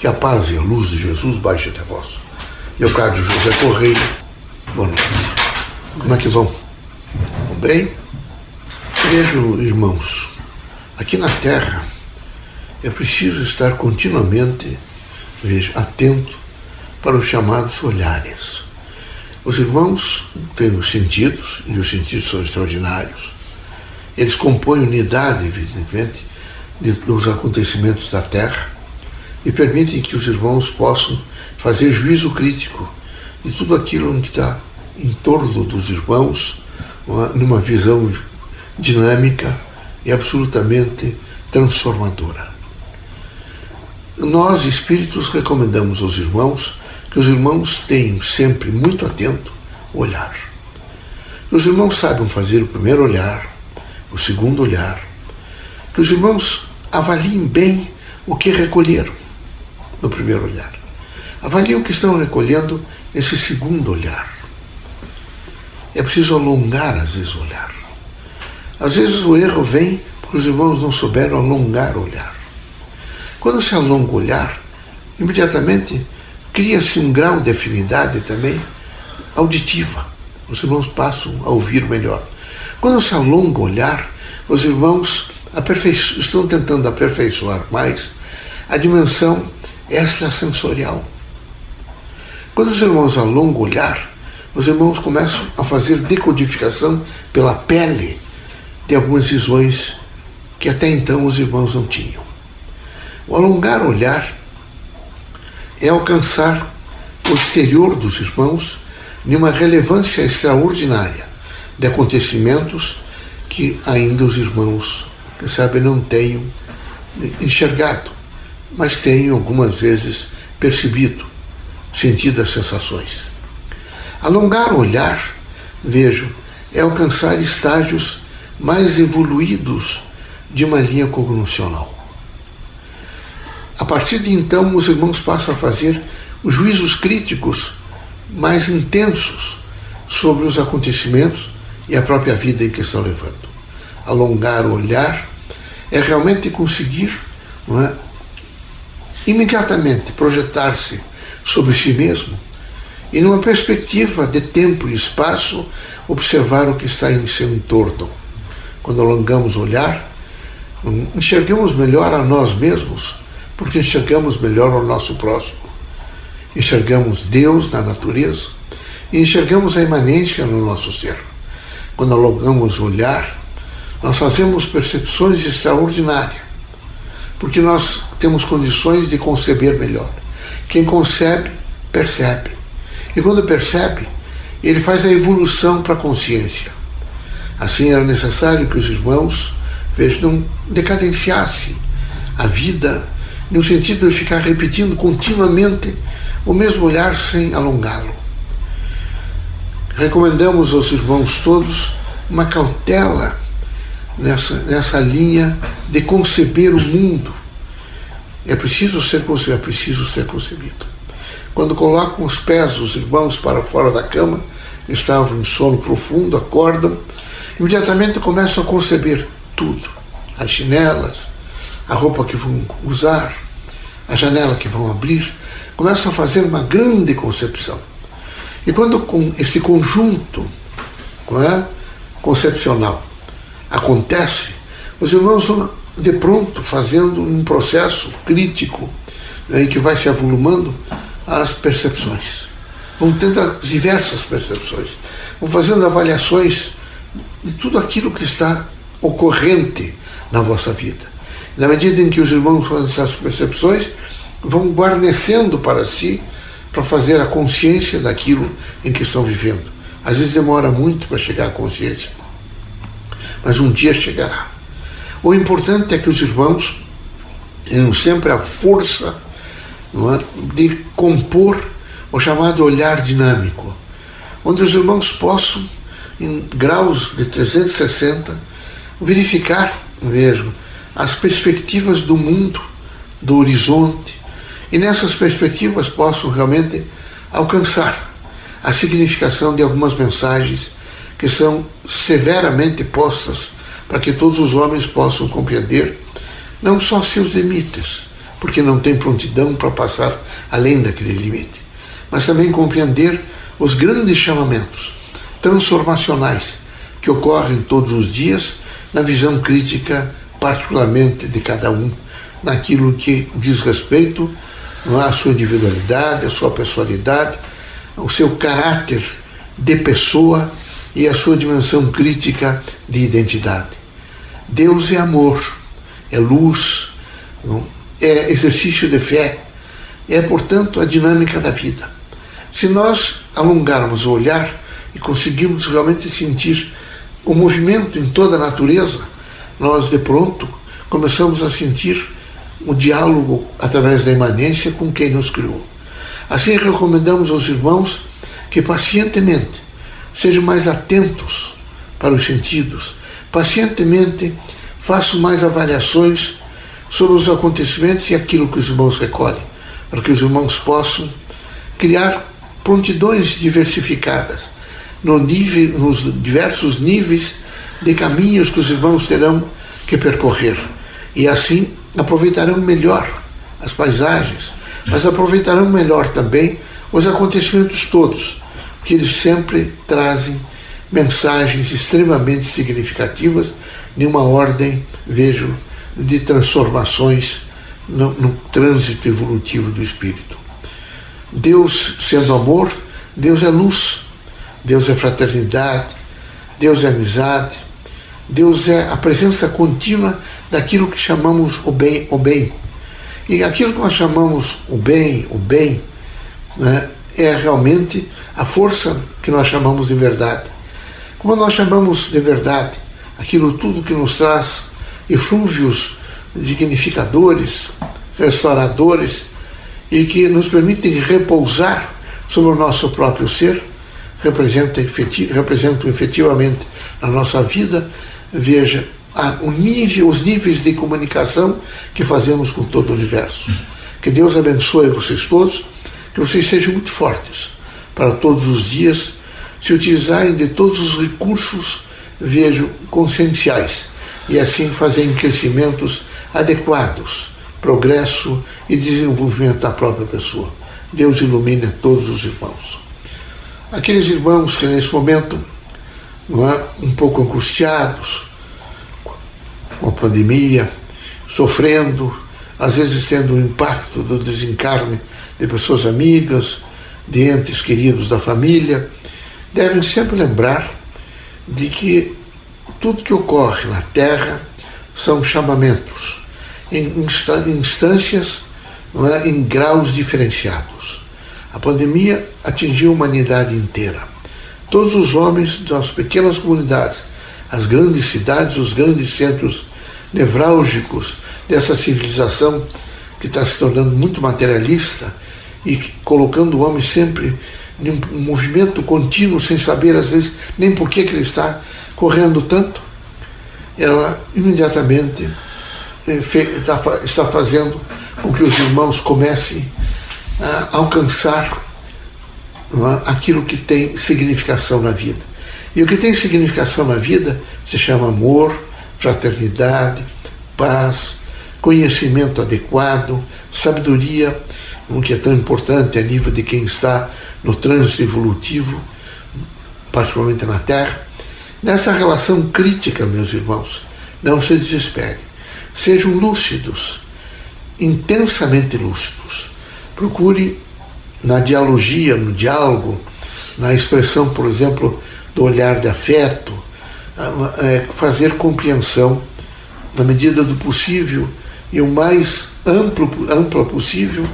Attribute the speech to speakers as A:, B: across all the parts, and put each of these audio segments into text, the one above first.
A: Que a paz e a luz de Jesus baixe até vós. Leocádio José Correia, boa noite. Como é que vão? Vão bem? Vejo, irmãos, aqui na Terra é preciso estar continuamente veja, atento para os chamados olhares. Os irmãos têm os sentidos, e os sentidos são extraordinários. Eles compõem unidade, evidentemente, dos acontecimentos da Terra e permitem que os irmãos possam fazer juízo crítico de tudo aquilo que está em torno dos irmãos, numa visão dinâmica e absolutamente transformadora. Nós, espíritos, recomendamos aos irmãos que os irmãos tenham sempre muito atento o olhar. Que os irmãos saibam fazer o primeiro olhar, o segundo olhar. Que os irmãos avaliem bem o que recolheram no primeiro olhar. Avaliem o que estão recolhendo nesse segundo olhar. É preciso alongar, às vezes, o olhar. Às vezes o erro vem porque os irmãos não souberam alongar o olhar. Quando se alonga o olhar, imediatamente cria-se um grau de afinidade também auditiva. Os irmãos passam a ouvir melhor. Quando se alonga o olhar, os irmãos estão tentando aperfeiçoar mais a dimensão extrasensorial. Quando os irmãos alongam o olhar, os irmãos começam a fazer decodificação pela pele de algumas visões que até então os irmãos não tinham. O alongar o olhar é alcançar o exterior dos irmãos numa relevância extraordinária de acontecimentos que ainda os irmãos, sabe, não tenham enxergado, mas tenham algumas vezes percebido, sentido as sensações. Alongar o olhar, vejo, é alcançar estágios mais evoluídos de uma linha cognoscional. A partir de então, os irmãos passam a fazer os juízos críticos mais intensos sobre os acontecimentos e a própria vida em que estão levando. Alongar o olhar é realmente conseguir é, imediatamente projetar-se sobre si mesmo e, numa perspectiva de tempo e espaço, observar o que está em seu entorno. Quando alongamos o olhar, enxergamos melhor a nós mesmos, porque enxergamos melhor o nosso próximo. Enxergamos Deus na natureza e enxergamos a imanência no nosso ser. Quando alongamos o olhar, nós fazemos percepções extraordinárias, porque nós temos condições de conceber melhor. Quem concebe, percebe. E quando percebe, ele faz a evolução para a consciência. Assim era necessário que os irmãos vejam, não decadenciassem a vida no sentido de ficar repetindo continuamente o mesmo olhar sem alongá-lo. Recomendamos aos irmãos todos uma cautela nessa, nessa linha de conceber o mundo. É preciso ser concebido, é preciso ser concebido. Quando colocam os pés dos irmãos para fora da cama, estavam em sono profundo, acordam, imediatamente começam a conceber tudo: as chinelas, a roupa que vão usar, a janela que vão abrir, começam a fazer uma grande concepção. E quando com esse conjunto é, concepcional acontece, os irmãos vão de pronto fazendo um processo crítico né, em que vai se avolumando as percepções. Vão tendo as diversas percepções, vão fazendo avaliações de tudo aquilo que está ocorrente na vossa vida. Na medida em que os irmãos fazem essas percepções, vão guarnecendo para si para fazer a consciência daquilo em que estão vivendo. Às vezes demora muito para chegar à consciência, mas um dia chegará. O importante é que os irmãos tenham sempre a força é, de compor o chamado olhar dinâmico, onde os irmãos possam, em graus de 360, verificar mesmo as perspectivas do mundo, do horizonte, e nessas perspectivas possam realmente alcançar a significação de algumas mensagens que são severamente postas para que todos os homens possam compreender não só seus limites, porque não tem prontidão para passar além daquele limite. Mas também compreender os grandes chamamentos transformacionais que ocorrem todos os dias na visão crítica, particularmente de cada um, naquilo que diz respeito à sua individualidade, à sua personalidade, ao seu caráter de pessoa e à sua dimensão crítica de identidade. Deus é amor, é luz, é exercício de fé, é, portanto, a dinâmica da vida. Se nós alongarmos o olhar e conseguirmos realmente sentir o movimento em toda a natureza, nós de pronto começamos a sentir o diálogo através da imanência com quem nos criou. Assim recomendamos aos irmãos que pacientemente sejam mais atentos para os sentidos, pacientemente façam mais avaliações sobre os acontecimentos e aquilo que os irmãos recolhem, para que os irmãos possam criar prontidões diversificadas no nível, nos diversos níveis de caminhos que os irmãos terão que percorrer. E assim aproveitarão melhor as paisagens, mas aproveitarão melhor também os acontecimentos todos, porque eles sempre trazem mensagens extremamente significativas de uma ordem, vejo, de transformações no, no trânsito evolutivo do espírito. Deus sendo amor, Deus é luz, Deus é fraternidade, Deus é amizade, Deus é a presença contínua daquilo que chamamos o bem, o bem. E aquilo que nós chamamos o bem, o bem, né, é realmente a força que nós chamamos de verdade. Como nós chamamos de verdade aquilo tudo que nos traz eflúvios dignificadores, restauradores e que nos permitem repousar sobre o nosso próprio ser, representam, representam efetivamente na nossa vida, veja, o nível, os níveis de comunicação que fazemos com todo o universo. Que Deus abençoe vocês todos, que vocês sejam muito fortes para todos os dias se utilizarem de todos os recursos, vejo, conscienciais e assim fazerem crescimentos adequados, progresso e desenvolvimento da própria pessoa. Deus ilumine todos os irmãos. Aqueles irmãos que nesse momento não é, um pouco angustiados com a pandemia, sofrendo, às vezes tendo o impacto do desencarne de pessoas amigas, de entes queridos da família, devem sempre lembrar de que tudo que ocorre na Terra são chamamentos, em instâncias, é, em graus diferenciados. A pandemia atingiu a humanidade inteira. Todos os homens das pequenas comunidades, as grandes cidades, os grandes centros nevrálgicos dessa civilização que está se tornando muito materialista e colocando o homem sempre em um movimento contínuo, sem saber às vezes nem por que, que ele está correndo tanto, ela imediatamente eh, está fazendo com que os irmãos comecem a alcançar é, aquilo que tem significação na vida. E o que tem significação na vida se chama amor, fraternidade, paz, conhecimento adequado, sabedoria, o que é tão importante a nível de quem está no trânsito evolutivo, particularmente na Terra. Nessa relação crítica, meus irmãos, não se desesperem. Sejam lúcidos, intensamente lúcidos. Procure na dialogia, no diálogo, na expressão, por exemplo, do olhar de afeto, fazer compreensão, na medida do possível e o mais amplo, ampla possível,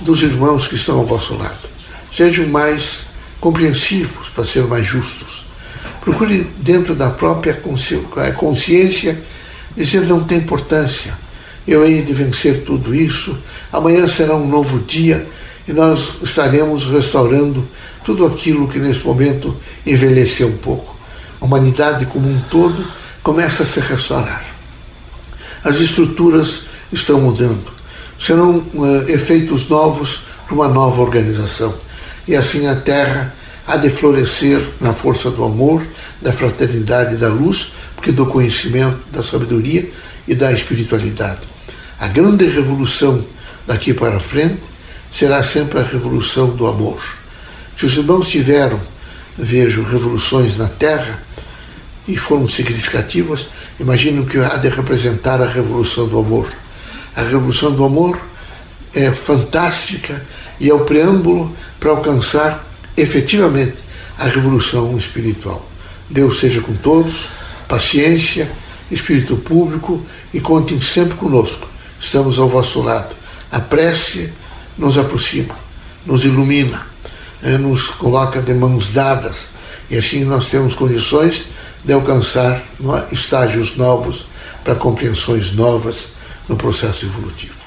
A: dos irmãos que estão ao vosso lado. Sejam mais compreensivos para ser mais justos. Procure, dentro da própria consciência, dizer não tem importância. Eu hei de vencer tudo isso. Amanhã será um novo dia e nós estaremos restaurando tudo aquilo que nesse momento envelheceu um pouco. A humanidade como um todo começa a se restaurar. As estruturas estão mudando. Serão uh, efeitos novos para uma nova organização. E assim a Terra há de florescer na força do amor, da fraternidade e da luz, porque do conhecimento, da sabedoria e da espiritualidade. A grande revolução daqui para frente será sempre a revolução do amor. Se os irmãos tiveram, vejo, revoluções na Terra e foram significativas, imagino que há de representar a revolução do amor. A revolução do amor é fantástica e é o preâmbulo para alcançar efetivamente a revolução espiritual. Deus seja com todos, paciência, espírito público e contem sempre conosco. Estamos ao vosso lado. A prece nos aproxima, nos ilumina, eh, nos coloca de mãos dadas e assim nós temos condições de alcançar é, estágios novos para compreensões novas no processo evolutivo.